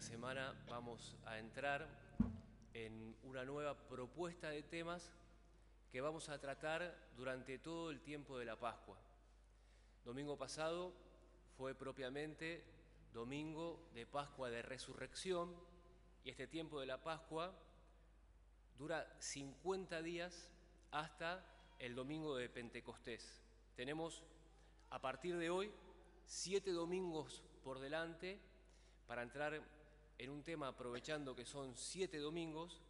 semana vamos a entrar en una nueva propuesta de temas que vamos a tratar durante todo el tiempo de la Pascua. Domingo pasado fue propiamente domingo de Pascua de Resurrección y este tiempo de la Pascua dura 50 días hasta el domingo de Pentecostés. Tenemos a partir de hoy siete domingos por delante para entrar en un tema aprovechando que son siete domingos,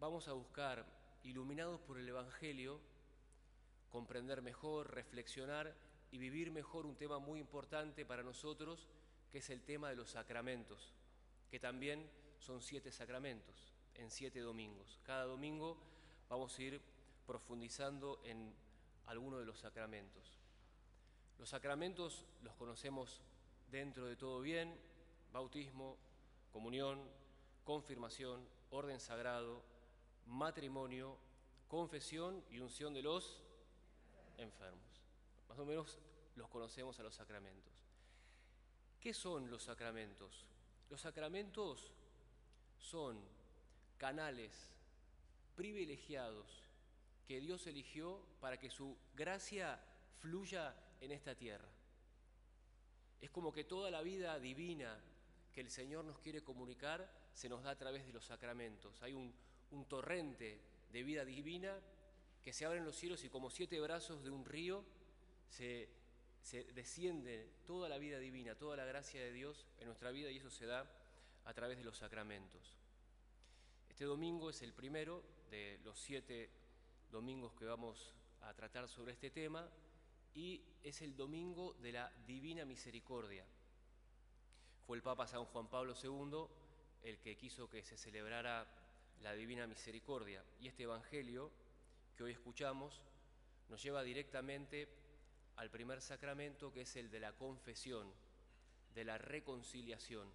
vamos a buscar, iluminados por el Evangelio, comprender mejor, reflexionar y vivir mejor un tema muy importante para nosotros, que es el tema de los sacramentos, que también son siete sacramentos en siete domingos. Cada domingo vamos a ir profundizando en alguno de los sacramentos. Los sacramentos los conocemos dentro de todo bien, bautismo, comunión, confirmación, orden sagrado, matrimonio, confesión y unción de los enfermos. Más o menos los conocemos a los sacramentos. ¿Qué son los sacramentos? Los sacramentos son canales privilegiados que Dios eligió para que su gracia fluya en esta tierra. Es como que toda la vida divina que el Señor nos quiere comunicar se nos da a través de los sacramentos. Hay un, torrente de vida divina que se abre en los cielos y como siete brazos de un río se, se desciende toda la vida divina, toda la gracia de Dios en nuestra vida y eso se da a través de los sacramentos. Este domingo es el primero de los siete domingos que vamos a tratar sobre este tema y es el domingo de la Divina Misericordia. Fue el Papa San Juan Pablo II el que quiso que se celebrara la Divina Misericordia. Y este Evangelio que hoy escuchamos nos lleva directamente al primer sacramento que es el de la confesión, de la reconciliación,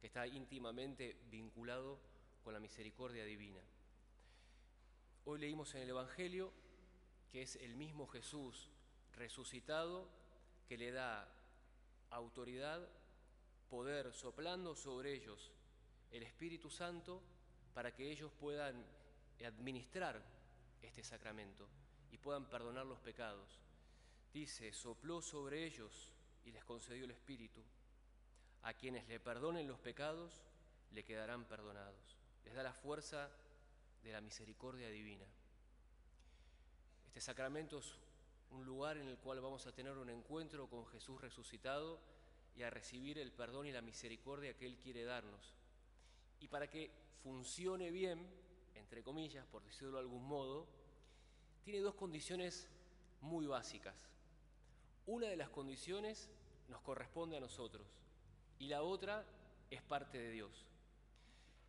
que está íntimamente vinculado con la misericordia divina. Hoy leímos en el Evangelio que es el mismo Jesús resucitado que le da autoridad poder soplando sobre ellos el Espíritu Santo para que ellos puedan administrar este sacramento y puedan perdonar los pecados. Dice, sopló sobre ellos y les concedió el Espíritu. A quienes le perdonen los pecados, le quedarán perdonados. Les da la fuerza de la misericordia divina. Este sacramento es un lugar en el cual vamos a tener un encuentro con Jesús resucitado y a recibir el perdón y la misericordia que Él quiere darnos. Y para que funcione bien, entre comillas, por decirlo de algún modo, tiene dos condiciones muy básicas. Una de las condiciones nos corresponde a nosotros y la otra es parte de Dios.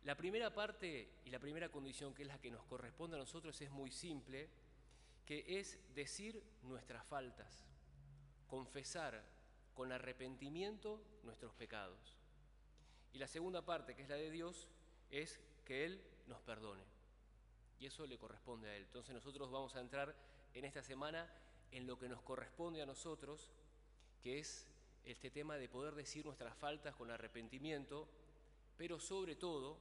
La primera parte y la primera condición, que es la que nos corresponde a nosotros, es muy simple, que es decir nuestras faltas, confesar con arrepentimiento nuestros pecados. Y la segunda parte, que es la de Dios, es que Él nos perdone. Y eso le corresponde a Él. Entonces nosotros vamos a entrar en esta semana en lo que nos corresponde a nosotros, que es este tema de poder decir nuestras faltas con arrepentimiento, pero sobre todo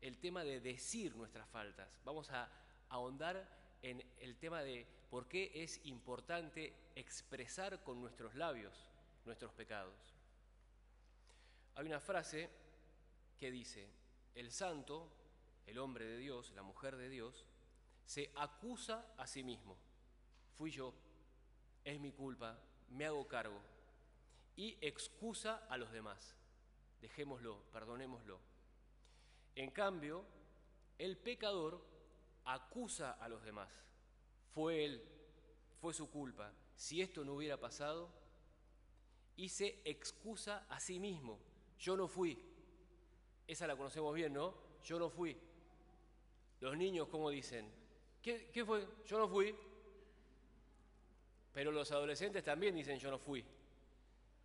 el tema de decir nuestras faltas. Vamos a ahondar en el tema de por qué es importante expresar con nuestros labios nuestros pecados. Hay una frase que dice, el santo, el hombre de Dios, la mujer de Dios, se acusa a sí mismo. Fui yo, es mi culpa, me hago cargo. Y excusa a los demás. Dejémoslo, perdonémoslo. En cambio, el pecador acusa a los demás. Fue él, fue su culpa. Si esto no hubiera pasado, y se excusa a sí mismo. Yo no fui. Esa la conocemos bien, ¿no? Yo no fui. Los niños, ¿cómo dicen? ¿Qué, ¿Qué, fue? Yo no fui. Pero los adolescentes también dicen yo no fui.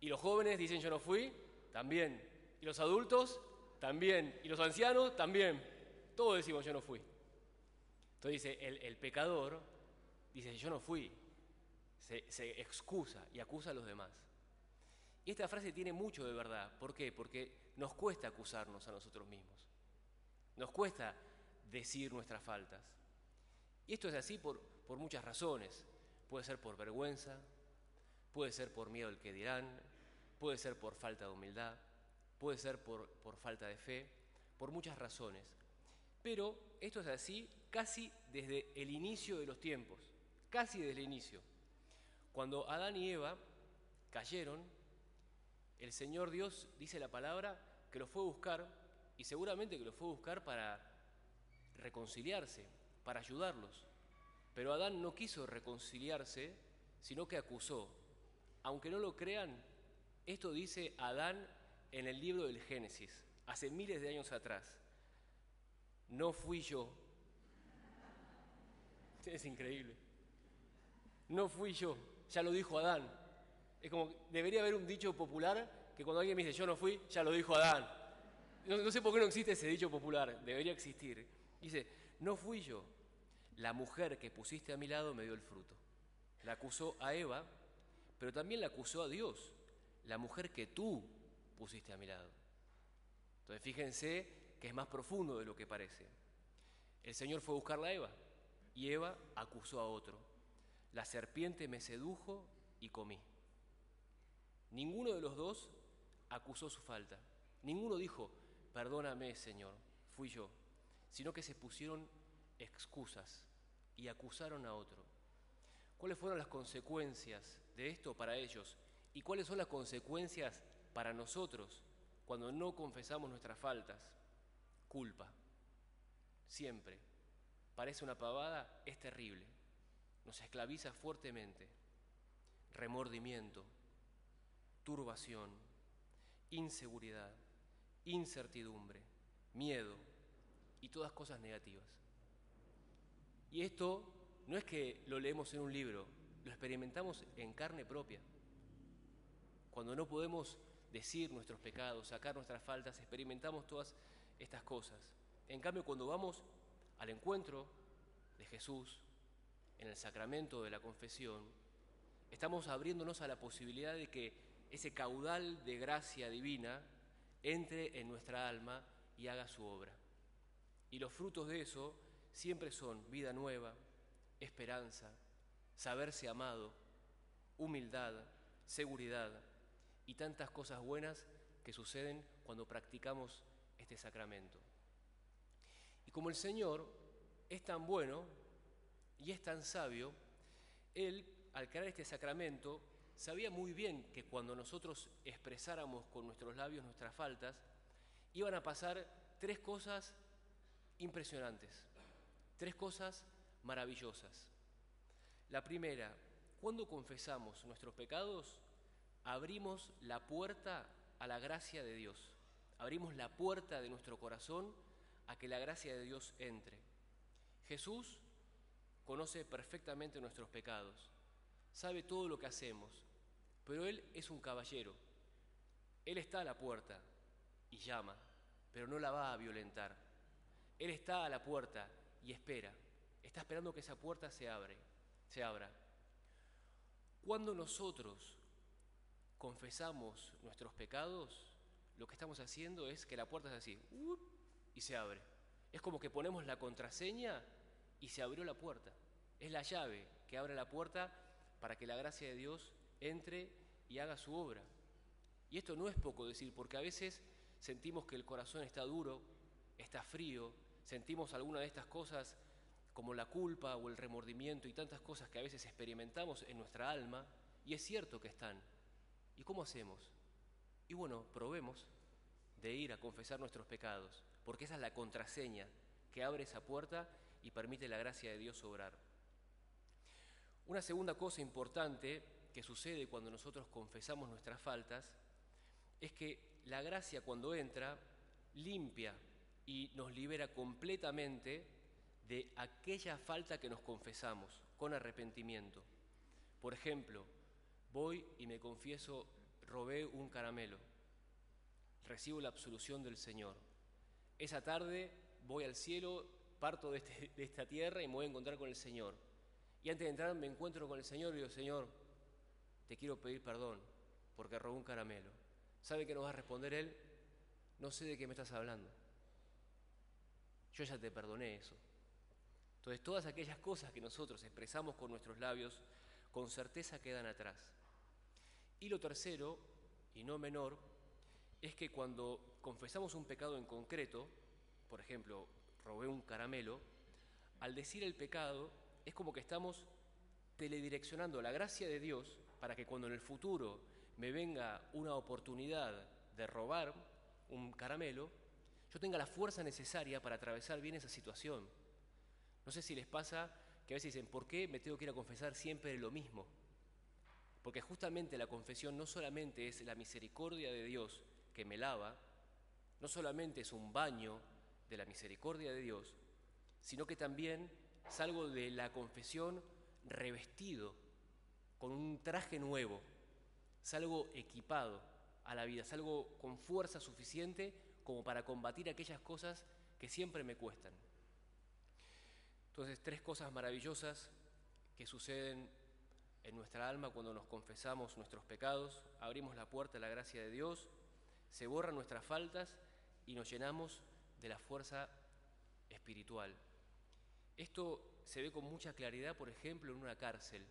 Y los jóvenes dicen yo no fui, también. Y los adultos, también. Y los ancianos, también. Todos decimos yo no fui. Entonces dice, el, pecador dice, yo no fui, se, excusa y acusa a los demás. Y esta frase tiene mucho de verdad. ¿Por qué? Porque nos cuesta acusarnos a nosotros mismos. Nos cuesta decir nuestras faltas. Y esto es así por, muchas razones. Puede ser por vergüenza, puede ser por miedo al que dirán, puede ser por falta de humildad, puede ser por falta de fe, por muchas razones. Pero esto es así casi desde el inicio de los tiempos, casi desde el inicio. Cuando Adán y Eva cayeron, el Señor Dios dice la palabra que los fue a buscar y seguramente que los fue a buscar para reconciliarse, para ayudarlos. Pero Adán no quiso reconciliarse, sino que acusó. Aunque no lo crean, esto dice Adán en el libro del Génesis, hace miles de años atrás. No fui yo. Es increíble. No fui yo, ya lo dijo Adán. Es como, debería haber un dicho popular que cuando alguien me dice yo no fui, ya lo dijo Adán. No, no sé por qué no existe ese dicho popular, debería existir. Dice, no fui yo, la mujer que pusiste a mi lado me dio el fruto. La acusó a Eva, pero también la acusó a Dios, la mujer que tú pusiste a mi lado. Entonces fíjense que es más profundo de lo que parece. El Señor fue a buscarla a Eva y Eva acusó a otro. La serpiente me sedujo y comí. Ninguno de los dos acusó su falta. Ninguno dijo, perdóname Señor, fui yo, sino que se pusieron excusas y acusaron a otro. ¿Cuáles fueron las consecuencias de esto para ellos? ¿Y cuáles son las consecuencias para nosotros cuando no confesamos nuestras faltas? Culpa. Siempre. Parece una pavada, es terrible. Nos esclaviza fuertemente. Remordimiento, turbación, inseguridad, incertidumbre, miedo y todas cosas negativas. Y esto no es que lo leemos en un libro, lo experimentamos en carne propia. Cuando no podemos decir nuestros pecados, sacar nuestras faltas, experimentamos todas estas cosas. En cambio, cuando vamos al encuentro de Jesús, en el sacramento de la confesión, estamos abriéndonos a la posibilidad de que ese caudal de gracia divina entre en nuestra alma y haga su obra. Y los frutos de eso siempre son vida nueva, esperanza, saberse amado, humildad, seguridad y tantas cosas buenas que suceden cuando practicamos este sacramento. Y como el Señor es tan bueno y es tan sabio, Él, al crear este sacramento, sabía muy bien que cuando nosotros expresáramos con nuestros labios nuestras faltas, iban a pasar tres cosas impresionantes, tres cosas maravillosas. La primera, cuando confesamos nuestros pecados, abrimos la puerta a la gracia de Dios. Abrimos la puerta de nuestro corazón a que la gracia de Dios entre. Jesús conoce perfectamente nuestros pecados, sabe todo lo que hacemos, pero Él es un caballero. Él está a la puerta y llama, pero no la va a violentar. Él está a la puerta y espera. Está esperando que esa puerta se abre, se abra. Cuando nosotros confesamos nuestros pecados, lo que estamos haciendo es que la puerta es así, y se abre. Es como que ponemos la contraseña y se abrió la puerta. Es la llave que abre la puerta para que la gracia de Dios entre y haga su obra. Y esto no es poco decir, porque a veces sentimos que el corazón está duro, está frío, sentimos alguna de estas cosas como la culpa o el remordimiento y tantas cosas que a veces experimentamos en nuestra alma, y es cierto que están. ¿Y cómo hacemos? Y bueno, probemos de ir a confesar nuestros pecados, porque esa es la contraseña que abre esa puerta y permite la gracia de Dios obrar. Una segunda cosa importante que sucede cuando nosotros confesamos nuestras faltas es que la gracia cuando entra limpia y nos libera completamente de aquella falta que nos confesamos con arrepentimiento. Por ejemplo, voy y me confieso, robé un caramelo, recibo la absolución del Señor. Esa tarde voy al cielo, parto de, este, de, esta tierra y me voy a encontrar con el Señor. Y antes de entrar me encuentro con el Señor y digo, Señor, te quiero pedir perdón porque robó un caramelo. ¿Sabe que nos va a responder él? No sé de qué me estás hablando. Yo ya te perdoné eso. Entonces todas aquellas cosas que nosotros expresamos con nuestros labios, con certeza quedan atrás. Y lo tercero, y no menor, es que cuando confesamos un pecado en concreto, por ejemplo, robé un caramelo, al decir el pecado es como que estamos teledireccionando la gracia de Dios para que cuando en el futuro me venga una oportunidad de robar un caramelo, yo tenga la fuerza necesaria para atravesar bien esa situación. No sé si les pasa que a veces dicen, ¿por qué me tengo que ir a confesar siempre lo mismo? Porque justamente la confesión no solamente es la misericordia de Dios que me lava, no solamente es un baño de la misericordia de Dios, sino que también salgo de la confesión revestido con un traje nuevo, salgo equipado a la vida, salgo con fuerza suficiente como para combatir aquellas cosas que siempre me cuestan. Entonces, tres cosas maravillosas que suceden en nuestra alma cuando nos confesamos nuestros pecados, abrimos la puerta a la gracia de Dios, se borran nuestras faltas y nos llenamos de la fuerza espiritual. Esto se ve con mucha claridad, por ejemplo, en una cárcel.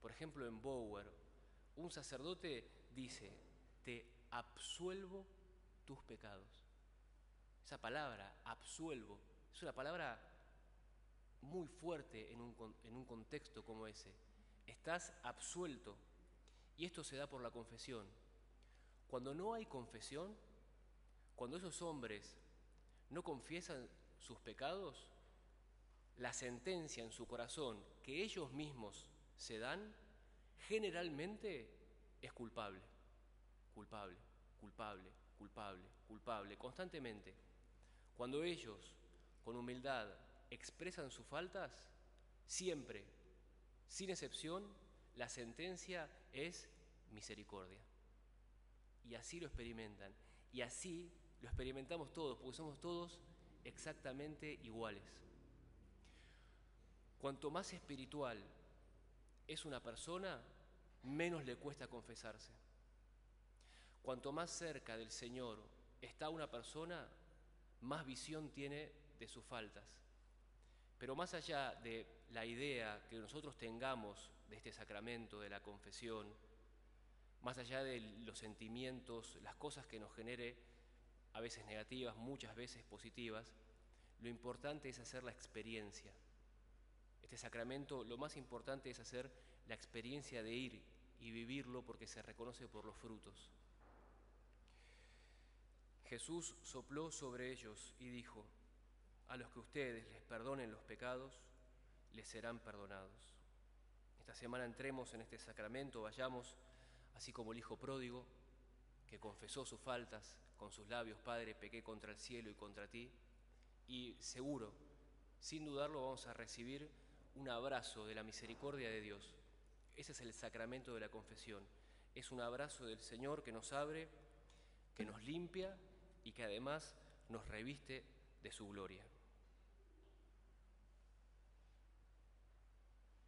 Por ejemplo, en Bower, un sacerdote dice, te absuelvo tus pecados. Esa palabra, absuelvo, es una palabra muy fuerte en un, en un contexto como ese. Estás absuelto. Y esto se da por la confesión. Cuando no hay confesión, cuando esos hombres no confiesan sus pecados, la sentencia en su corazón que ellos mismos se dan, generalmente es culpable, culpable, culpable, culpable, culpable, constantemente. Cuando ellos, con humildad, expresan sus faltas, siempre, sin excepción, la sentencia es misericordia. Y así lo experimentan. Y así lo experimentamos todos, porque somos todos exactamente iguales. Cuanto más espiritual es una persona, menos le cuesta confesarse. Cuanto más cerca del Señor está una persona, más visión tiene de sus faltas. Pero más allá de la idea que nosotros tengamos de este sacramento, de la confesión, más allá de los sentimientos, las cosas que nos genere, a veces negativas, muchas veces positivas, lo importante es hacer la experiencia. Este sacramento, lo más importante es hacer la experiencia de ir y vivirlo porque se reconoce por los frutos. Jesús sopló sobre ellos y dijo, a los que ustedes les perdonen los pecados, les serán perdonados. Esta semana entremos en este sacramento, vayamos, así como el Hijo pródigo, que confesó sus faltas con sus labios, Padre, pequé contra el cielo y contra ti, y seguro, sin dudarlo, vamos a recibir un abrazo de la misericordia de Dios. Ese es el sacramento de la confesión. Es un abrazo del Señor que nos abre, que nos limpia y que además nos reviste de su gloria.